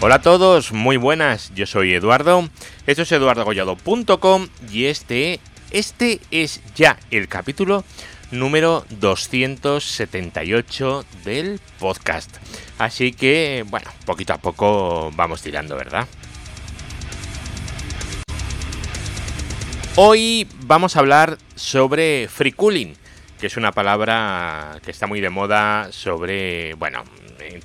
Hola a todos, muy buenas, yo soy Eduardo, esto es eduardogollado.com y este, este es ya el capítulo número 278 del podcast. Así que, bueno, poquito a poco vamos tirando, ¿verdad? Hoy vamos a hablar sobre free cooling, que es una palabra que está muy de moda sobre, bueno,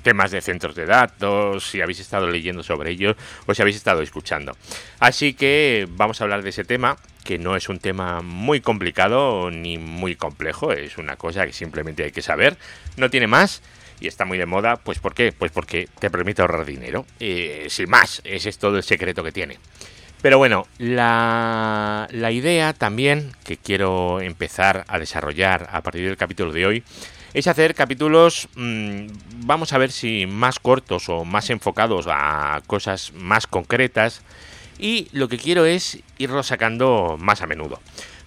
temas de centros de datos, si habéis estado leyendo sobre ello o si habéis estado escuchando. Así que vamos a hablar de ese tema, que no es un tema muy complicado ni muy complejo, es una cosa que simplemente hay que saber, no tiene más y está muy de moda, pues ¿por qué? Pues porque te permite ahorrar dinero, eh, sin más, ese es todo el secreto que tiene. Pero bueno, la, la idea también que quiero empezar a desarrollar a partir del capítulo de hoy es hacer capítulos, mm, vamos a ver si más cortos o más enfocados a cosas más concretas. Y lo que quiero es irlos sacando más a menudo.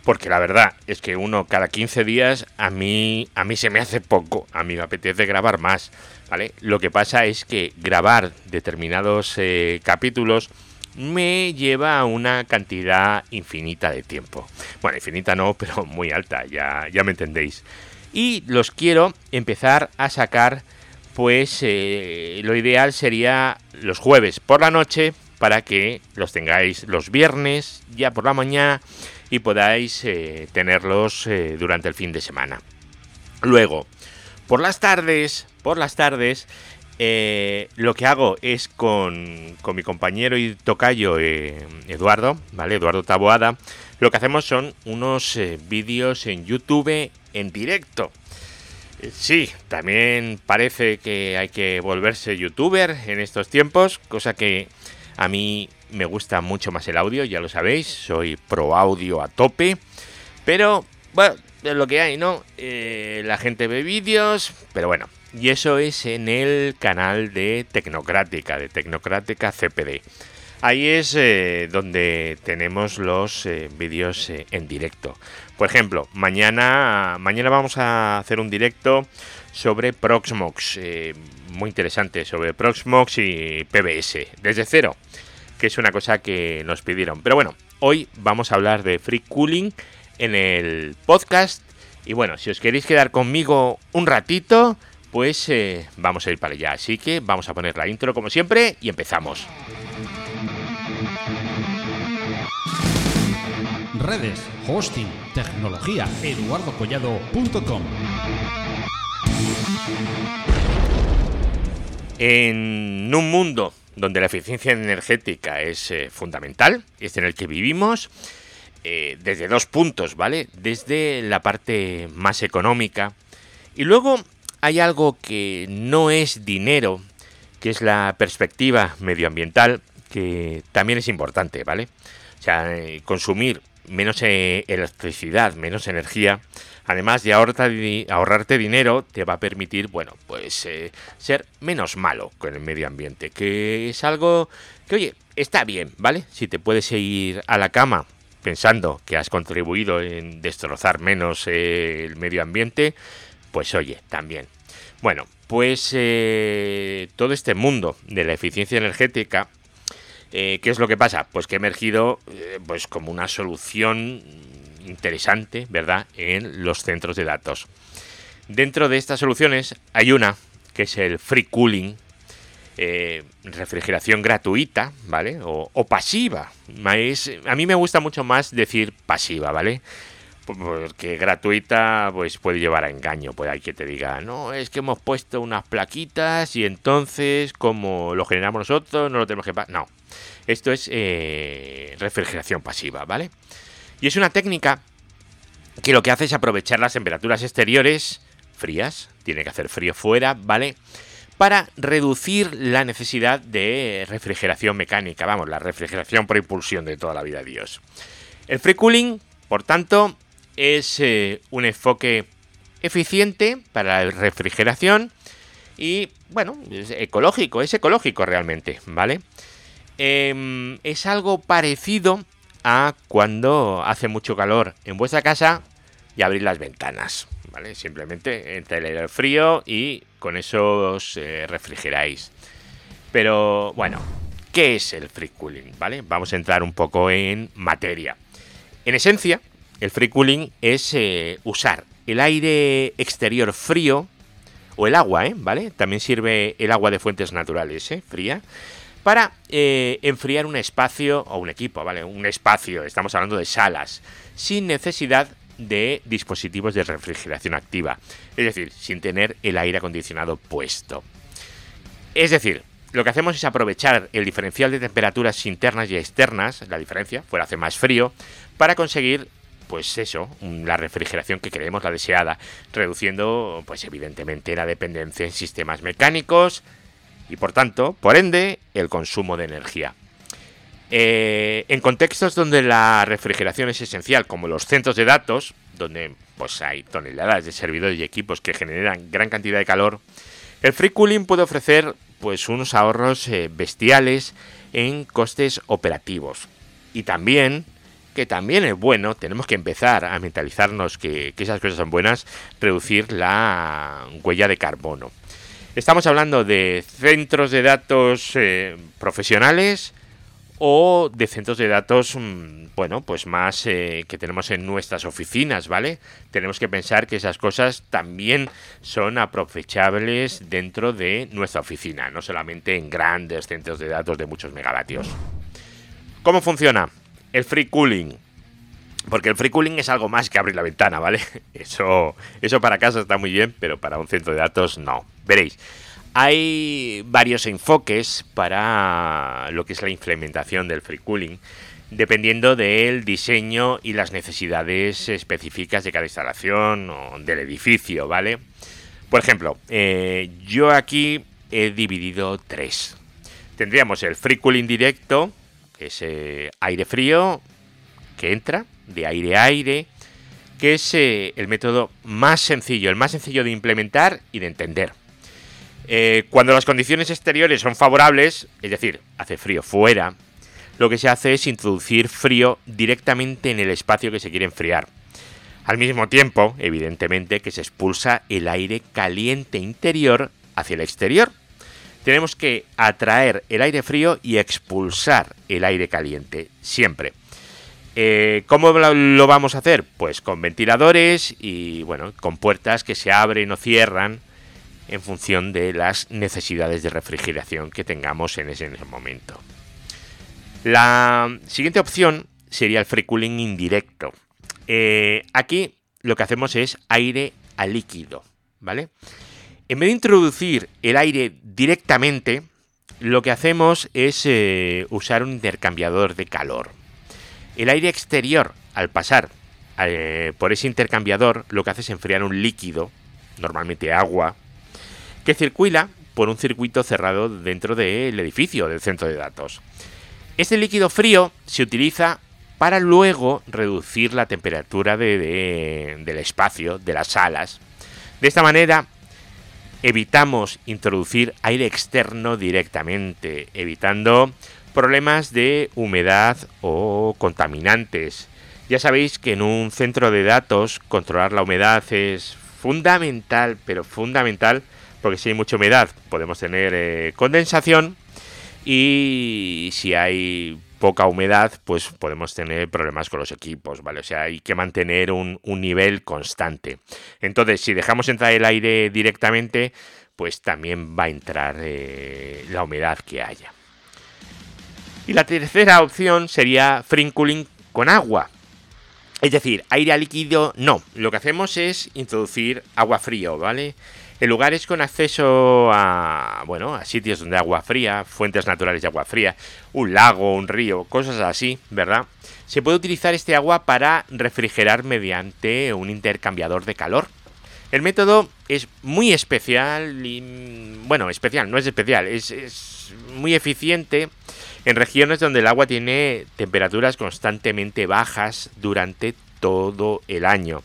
Porque la verdad es que uno cada 15 días a mí, a mí se me hace poco. A mí me apetece grabar más. ¿vale? Lo que pasa es que grabar determinados eh, capítulos me lleva a una cantidad infinita de tiempo. Bueno, infinita no, pero muy alta, ya, ya me entendéis y los quiero empezar a sacar pues eh, lo ideal sería los jueves por la noche para que los tengáis los viernes ya por la mañana y podáis eh, tenerlos eh, durante el fin de semana. Luego, por las tardes, por las tardes, lo que hago es con, con, mi compañero y tocayo Eduardo, ¿vale? Eduardo Taboada, lo que hacemos son unos vídeos en YouTube en directo. Eh, sí, también parece que hay que volverse youtuber en estos tiempos, cosa que a mí me gusta mucho más el audio, ya lo sabéis, soy pro audio a tope, pero bueno, es lo que hay, ¿no? Eh, la gente ve vídeos, pero bueno, y eso es en el canal de Tecnocrática, de Tecnocrática CPD. Ahí es eh, donde tenemos los vídeos en directo. Por ejemplo, mañana, mañana vamos a hacer un directo sobre Proxmox, eh, muy interesante, sobre Proxmox y PBS, desde cero, que es una cosa que nos pidieron. Pero bueno, hoy vamos a hablar de free cooling en el podcast. Y bueno, si os queréis quedar conmigo un ratito, pues eh, vamos a ir para allá. Así que vamos a poner la intro como siempre y empezamos. Redes, hosting, tecnología, eduardocollado.com. En un mundo donde la eficiencia energética es eh, fundamental, es en el que vivimos, eh, desde dos puntos, ¿vale? Desde la parte más económica y luego hay algo que no es dinero, que es la perspectiva medioambiental, que también es importante, ¿vale? O sea, eh, consumir menos eh, electricidad, menos energía, además de ahorrarte, dinero, te va a permitir, bueno, pues eh, ser menos malo con el medio ambiente, que es algo que, oye, está bien, ¿vale? Si te puedes ir a la cama pensando que has contribuido en destrozar menos eh, el medio ambiente, pues oye, también. Bueno, pues todo este mundo de la eficiencia energética eh, ¿Qué es lo que pasa? Pues que ha emergido eh, pues como una solución interesante, ¿verdad?, en los centros de datos. Dentro de estas soluciones hay una que es el free cooling, eh, refrigeración gratuita, ¿vale? O, pasiva. a mí me gusta mucho más decir pasiva, ¿vale? porque gratuita pues puede llevar a engaño, puede hay que te diga, no, es que hemos puesto unas plaquitas y entonces como lo generamos nosotros no lo tenemos que pagar. No, esto es eh, refrigeración pasiva, ¿vale? Y es una técnica que lo que hace es aprovechar las temperaturas exteriores frías, tiene que hacer frío fuera, ¿vale? Para reducir la necesidad de refrigeración mecánica, vamos, la refrigeración por impulsión de toda la vida Dios. El free cooling, por tanto, es eh, un enfoque eficiente para la refrigeración y, bueno, es ecológico, es ecológico realmente, ¿vale? Em, es algo parecido a cuando hace mucho calor en vuestra casa y abrir las ventanas, ¿vale? Simplemente entra el frío y con eso os eh, refrigeráis. Pero bueno, ¿qué es el free cooling? ¿Vale? Vamos a entrar un poco en materia. En esencia, el free cooling es eh, usar el aire exterior frío o el agua, ¿eh? ¿vale? También sirve el agua de fuentes naturales, ¿eh? Fría. Para eh, enfriar un espacio o un equipo, ¿vale? Un espacio, estamos hablando de salas, sin necesidad de dispositivos de refrigeración activa. Es decir, sin tener el aire acondicionado puesto. Es decir, lo que hacemos es aprovechar el diferencial de temperaturas internas y externas, la diferencia, fuera hace más frío, para conseguir pues eso, la refrigeración que queremos, la deseada, reduciendo, pues evidentemente, la dependencia en sistemas mecánicos y, por tanto, por ende, el consumo de energía. Eh, en contextos donde la refrigeración es esencial, como los centros de datos, donde pues hay toneladas de servidores y equipos que generan gran cantidad de calor, el free cooling puede ofrecer pues unos ahorros eh, bestiales en costes operativos y también que también es bueno, tenemos que empezar a mentalizarnos que, esas cosas son buenas, reducir la huella de carbono. Estamos hablando de centros de datos eh, profesionales o de centros de datos, mm, bueno, pues más eh, que tenemos en nuestras oficinas, ¿vale? Tenemos que pensar que esas cosas también son aprovechables dentro de nuestra oficina, no solamente en grandes centros de datos de muchos megavatios. ¿Cómo funciona? el free cooling. Porque el free cooling es algo más que abrir la ventana, ¿vale? Eso, eso para casa está muy bien, pero para un centro de datos no. Veréis, hay varios enfoques para lo que es la implementación del free cooling, dependiendo del diseño y las necesidades específicas de cada instalación o del edificio, ¿vale? Por ejemplo, eh, yo aquí he dividido tres. Tendríamos el free cooling directo, ese aire frío que entra, de aire a aire, que es eh, el método más sencillo, el más sencillo de implementar y de entender. Eh, cuando las condiciones exteriores son favorables, es decir, hace frío fuera, lo que se hace es introducir frío directamente en el espacio que se quiere enfriar. Al mismo tiempo, evidentemente, que se expulsa el aire caliente interior hacia el exterior, tenemos que atraer el aire frío y expulsar el aire caliente, siempre. Eh, ¿Cómo lo vamos a hacer? Pues con ventiladores y bueno, con puertas que se abren o cierran en función de las necesidades de refrigeración que tengamos en ese, momento. La siguiente opción sería el free cooling indirecto. Eh, aquí lo que hacemos es aire a líquido, ¿vale? En vez de introducir el aire directamente, lo que hacemos es eh, usar un intercambiador de calor. El aire exterior, al pasar eh, por ese intercambiador, lo que hace es enfriar un líquido, normalmente agua, que circula por un circuito cerrado dentro del edificio del centro de datos. Este líquido frío se utiliza para luego reducir la temperatura del espacio, de las salas. De esta manera, evitamos introducir aire externo directamente, evitando problemas de humedad o contaminantes. Ya sabéis que en un centro de datos controlar la humedad es fundamental, pero fundamental, porque si hay mucha humedad podemos tener eh, condensación y si hay poca humedad, pues podemos tener problemas con los equipos, ¿vale? O sea, hay que mantener un, nivel constante. Entonces, si dejamos entrar el aire directamente, pues también va a entrar eh, la humedad que haya. Y la tercera opción sería free cooling con agua. Es decir, aire a líquido no. Lo que hacemos es introducir agua frío, ¿vale? En lugares con acceso a, bueno, a sitios donde agua fría, fuentes naturales de agua fría, un lago, un río, cosas así, ¿verdad? Se puede utilizar este agua para refrigerar mediante un intercambiador de calor. El método es muy especial y, bueno, especial, no es especial, es, es muy eficiente en regiones donde el agua tiene temperaturas constantemente bajas durante todo el año.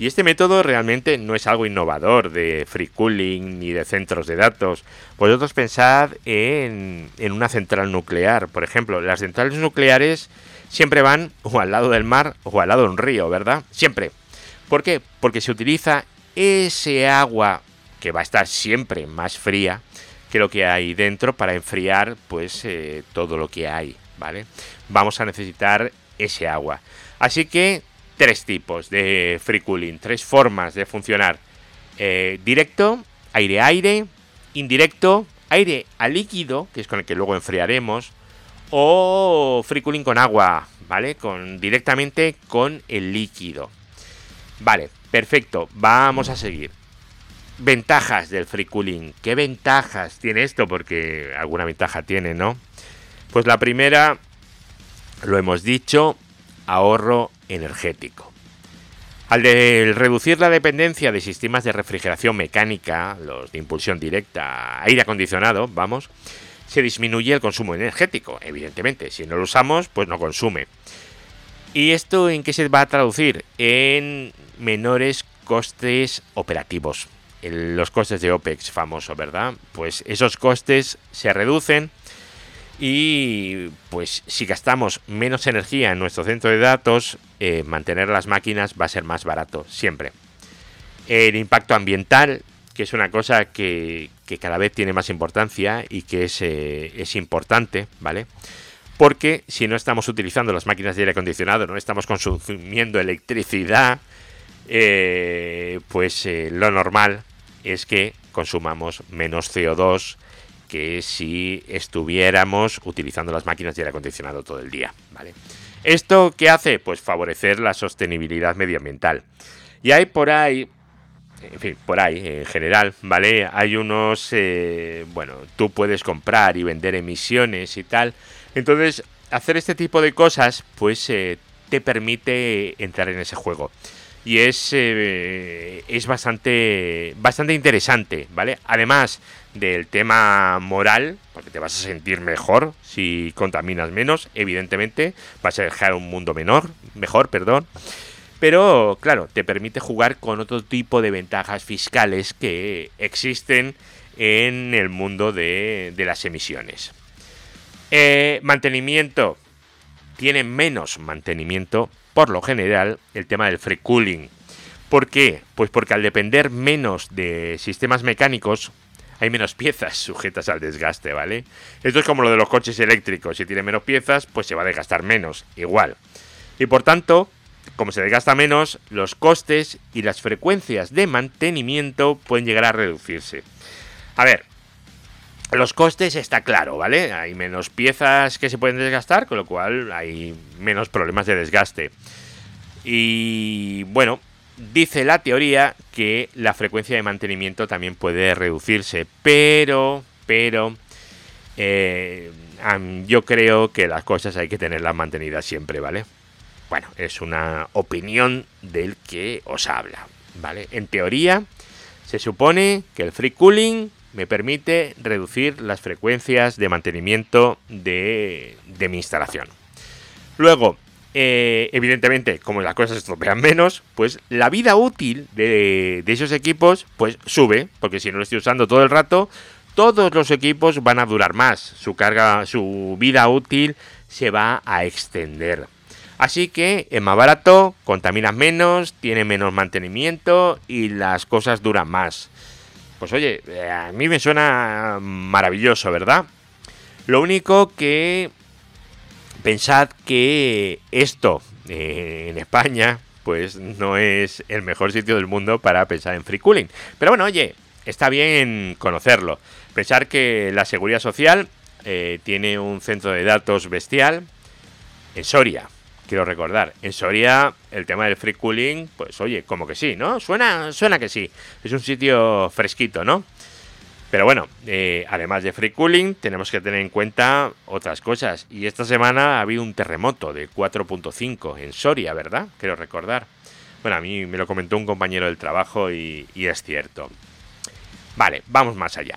Y este método realmente no es algo innovador de free cooling ni de centros de datos. Vosotros pensad en, en una central nuclear. Por ejemplo, las centrales nucleares siempre van o al lado del mar o al lado de un río, ¿verdad? Siempre. ¿Por qué? Porque se utiliza ese agua que va a estar siempre más fría que lo que hay dentro para enfriar pues eh, todo lo que hay, ¿vale? Vamos a necesitar ese agua. Así que tres tipos de free cooling, tres formas de funcionar. Eh, directo, aire-aire, indirecto, aire a líquido, que es con el que luego enfriaremos, o free cooling con agua, ¿vale? Con, directamente con el líquido. Vale, perfecto, vamos a seguir. Ventajas del free cooling. ¿Qué ventajas tiene esto? Porque alguna ventaja tiene, ¿no? Pues la primera, lo hemos dicho, ahorro energético. Al reducir la dependencia de sistemas de refrigeración mecánica, los de impulsión directa, aire acondicionado, vamos, se disminuye el consumo energético, evidentemente. Si no lo usamos, pues no consume. ¿Y esto en qué se va a traducir? En menores costes operativos. Los costes de OPEX famoso, ¿verdad? Pues esos costes se reducen y pues si gastamos menos energía en nuestro centro de datos, eh, mantener las máquinas va a ser más barato, siempre. El impacto ambiental que es una cosa que, cada vez tiene más importancia y que es, eh, es, importante, ¿vale? Porque si no estamos utilizando las máquinas de aire acondicionado, no estamos consumiendo electricidad, eh, pues lo normal es que consumamos menos CO2 que si estuviéramos utilizando las máquinas de aire acondicionado todo el día, ¿vale? ¿Esto qué hace? Pues favorecer la sostenibilidad medioambiental. Y hay por ahí en fin, por ahí, en general, ¿vale? Hay unos, eh, bueno, tú puedes comprar y vender emisiones y tal. Entonces, hacer este tipo de cosas, pues eh, te permite entrar en ese juego. Y es, eh, es bastante, bastante interesante, ¿vale? Además del tema moral, porque te vas a sentir mejor si contaminas menos, evidentemente, vas a dejar un mundo menor, mejor, perdón. Pero, claro, te permite jugar con otro tipo de ventajas fiscales que existen en el mundo de, las emisiones. Eh, mantenimiento. Tiene menos mantenimiento, por lo general, el tema del free cooling. ¿Por qué? Pues porque al depender menos de sistemas mecánicos, hay menos piezas sujetas al desgaste, ¿vale? Esto es como lo de los coches eléctricos. Si tiene menos piezas, pues se va a desgastar menos, igual. Y por tanto, como se desgasta menos, los costes y las frecuencias de mantenimiento pueden llegar a reducirse. A ver, los costes está claro, ¿vale? Hay menos piezas que se pueden desgastar, con lo cual hay menos problemas de desgaste. Y bueno, dice la teoría que la frecuencia de mantenimiento también puede reducirse, pero, pero, eh, yo creo que las cosas hay que tenerlas mantenidas siempre, ¿vale? Bueno, es una opinión del que os habla, ¿vale? En teoría, se supone que el free cooling me permite reducir las frecuencias de mantenimiento de, mi instalación. Luego, eh, evidentemente, como las cosas estropean menos, pues la vida útil de, de, esos equipos pues sube, porque si no lo estoy usando todo el rato, todos los equipos van a durar más, su carga, su vida útil se va a extender. Así que es más barato, contaminas menos, tiene menos mantenimiento y las cosas duran más. Pues oye, eh, a mí me suena maravilloso, ¿verdad? Lo único que pensad que esto eh, en España pues no es el mejor sitio del mundo para pensar en free cooling. Pero bueno, oye, está bien conocerlo. Pensar que la Seguridad Social eh, tiene un centro de datos bestial en Soria quiero recordar. En Soria, el tema del free cooling, pues oye, como que sí, ¿no? Suena, suena que sí. Es un sitio fresquito, ¿no? Pero bueno, eh, además de free cooling, tenemos que tener en cuenta otras cosas. Y esta semana ha habido un terremoto de 4.5 en Soria, ¿verdad? Quiero recordar. Bueno, a mí me lo comentó un compañero del trabajo y, es cierto. Vale, vamos más allá.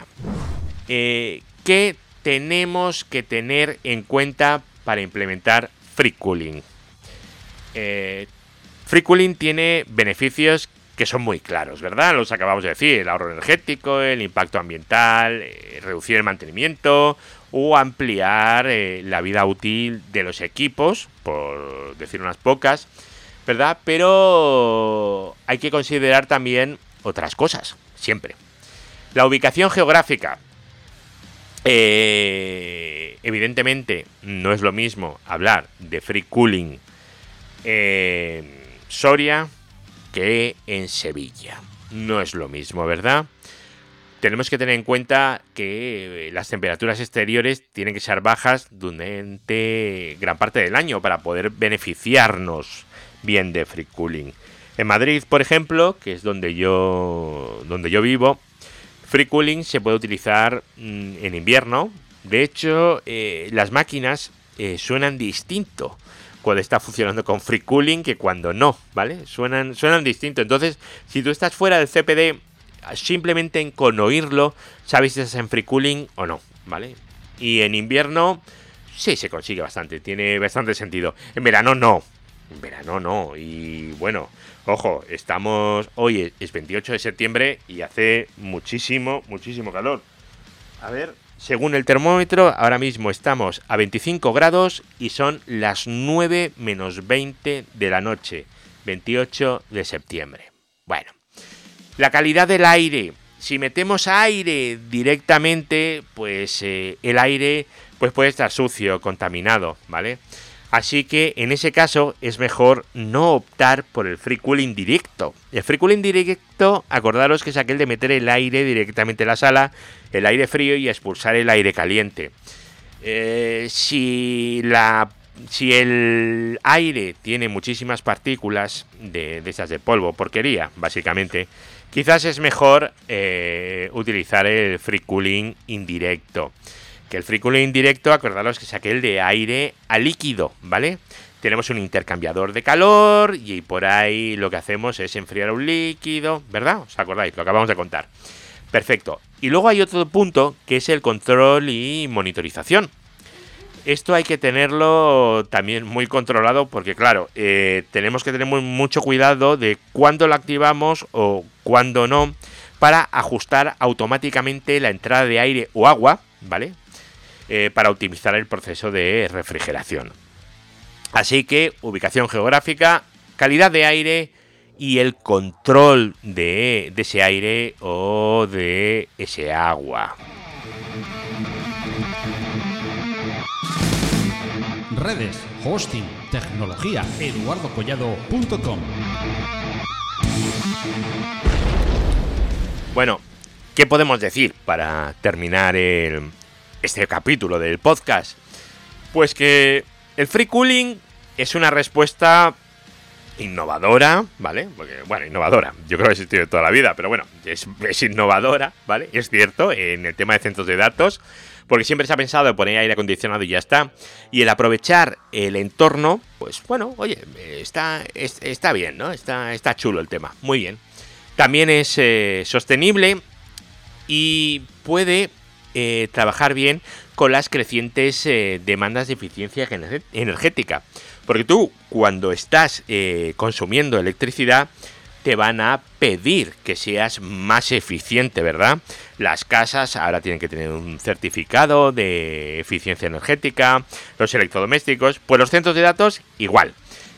Eh, ¿Qué tenemos que tener en cuenta para implementar free cooling? Eh, Free Cooling tiene beneficios que son muy claros, ¿verdad? Los acabamos de decir, el ahorro energético, el impacto ambiental, eh, reducir el mantenimiento o ampliar eh, la vida útil de los equipos, por decir unas pocas, ¿verdad? Pero hay que considerar también otras cosas, siempre. La ubicación geográfica. Evidentemente, no es lo mismo hablar de free cooling en Soria que en Sevilla. No es lo mismo, ¿verdad? Tenemos que tener en cuenta que las temperaturas exteriores tienen que ser bajas durante gran parte del año para poder beneficiarnos bien de free cooling. En Madrid, por ejemplo, que es donde yo, donde yo vivo, free cooling se puede utilizar mm, en invierno. De hecho, eh, las máquinas eh, suenan distinto cuando está funcionando con free cooling que cuando no, ¿vale? Suenan, suenan distinto. Entonces, si tú estás fuera del CPD, simplemente con oírlo, sabes si estás en free cooling o no, ¿vale? Y en invierno, sí se consigue bastante, tiene bastante sentido. En verano no, en verano no. Y bueno, ojo, estamos, hoy es 28 de septiembre y hace muchísimo, muchísimo calor. A ver, según el termómetro, ahora mismo estamos a 25 grados y son las 9 menos 20 de la noche, 28 de septiembre. Bueno, la calidad del aire. Si metemos aire directamente, pues eh, el aire pues puede estar sucio, contaminado, ¿vale? Así que en ese caso es mejor no optar por el free cooling directo. El free cooling directo, acordaros que es aquel de meter el aire directamente en la sala, el aire frío y expulsar el aire caliente. Eh, si la si el aire tiene muchísimas partículas de, esas de polvo, porquería, básicamente, quizás es mejor eh, utilizar el free cooling indirecto. Que el cooling indirecto, acordaros que es aquel de aire a líquido, ¿vale? Tenemos un intercambiador de calor y por ahí lo que hacemos es enfriar un líquido, ¿verdad? ¿Os acordáis? Lo acabamos de contar. Perfecto. Y luego hay otro punto que es el control y monitorización. Esto hay que tenerlo también muy controlado porque, claro, eh, tenemos que tener mucho cuidado de cuándo lo activamos o cuándo no para ajustar automáticamente la entrada de aire o agua, ¿vale? Eh, para optimizar el proceso de refrigeración. Así que ubicación geográfica, calidad de aire y el control de, ese aire o de ese agua. Redes, hosting, tecnología, eduardocollado.com. Bueno, ¿qué podemos decir para terminar el, este capítulo del podcast? Pues que el free cooling es una respuesta innovadora, ¿vale? Bueno, innovadora, yo creo que ha existido toda la vida, pero bueno, es, innovadora, ¿vale? Es cierto, en el tema de centros de datos, porque siempre se ha pensado en poner aire acondicionado y ya está. Y el aprovechar el entorno, pues bueno, oye, está, está bien, ¿no? Está, está chulo el tema, muy bien. También es eh, sostenible y puede eh, trabajar bien con las crecientes eh, demandas de eficiencia energética. Porque tú, cuando estás eh, consumiendo electricidad, te van a pedir que seas más eficiente, ¿verdad? Las casas ahora tienen que tener un certificado de eficiencia energética, los electrodomésticos, pues los centros de datos igual.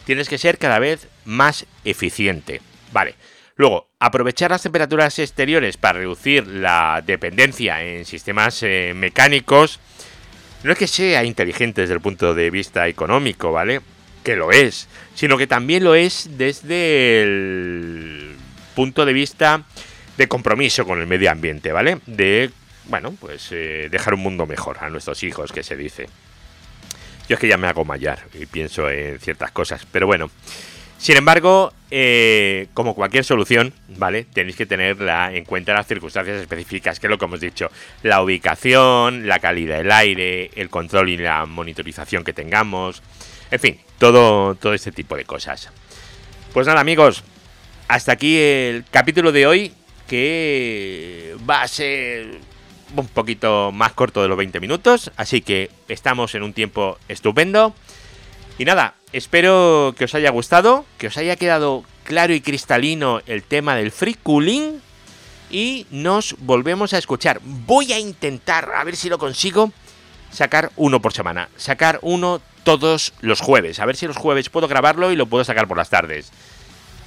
Tienes que ser cada vez más eficiente. Vale. Luego, aprovechar las temperaturas exteriores para reducir la dependencia en sistemas eh, mecánicos. No es que sea inteligente desde el punto de vista económico, ¿vale? Que lo es, sino que también lo es desde el punto de vista de compromiso con el medio ambiente, ¿vale? De, bueno, pues eh, dejar un mundo mejor a nuestros hijos, que se dice. Yo es que ya me hago mayar y pienso en ciertas cosas, pero bueno. Sin embargo, eh, como cualquier solución, ¿vale? Tenéis que tener en cuenta las circunstancias específicas, que es lo que hemos dicho. La ubicación, la calidad del aire, el control y la monitorización que tengamos. En fin, todo, todo este tipo de cosas. Pues nada, amigos. Hasta aquí el capítulo de hoy, que va a ser un poquito más corto de los 20 minutos. Así que estamos en un tiempo estupendo. Y nada, espero que os haya gustado, que os haya quedado claro y cristalino el tema del free cooling. Y nos volvemos a escuchar. Voy a intentar, a ver si lo consigo, sacar uno por semana. Sacar uno todos los jueves. A ver si los jueves puedo grabarlo y lo puedo sacar por las tardes.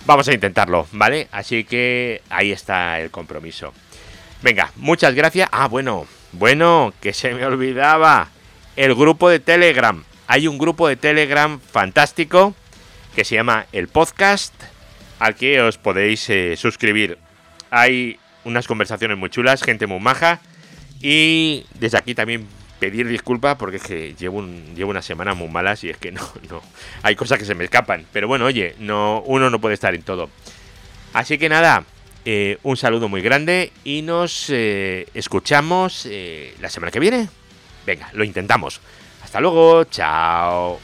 Vamos a intentarlo, ¿vale? Así que ahí está el compromiso. Venga, muchas gracias. Ah, bueno, Bueno, que se me olvidaba. El grupo de Telegram. Hay un grupo de Telegram fantástico que se llama El Podcast, al que os podéis eh, suscribir. Hay unas conversaciones muy chulas, gente muy maja. Y desde aquí también pedir disculpas porque es que llevo, un, llevo unas semanas muy malas y es que no, no. Hay cosas que se me escapan. Pero bueno, oye, no, uno no puede estar en todo. Así que nada, eh, un saludo muy grande y nos eh, escuchamos la semana que viene. Venga, lo intentamos. Hasta luego, chao.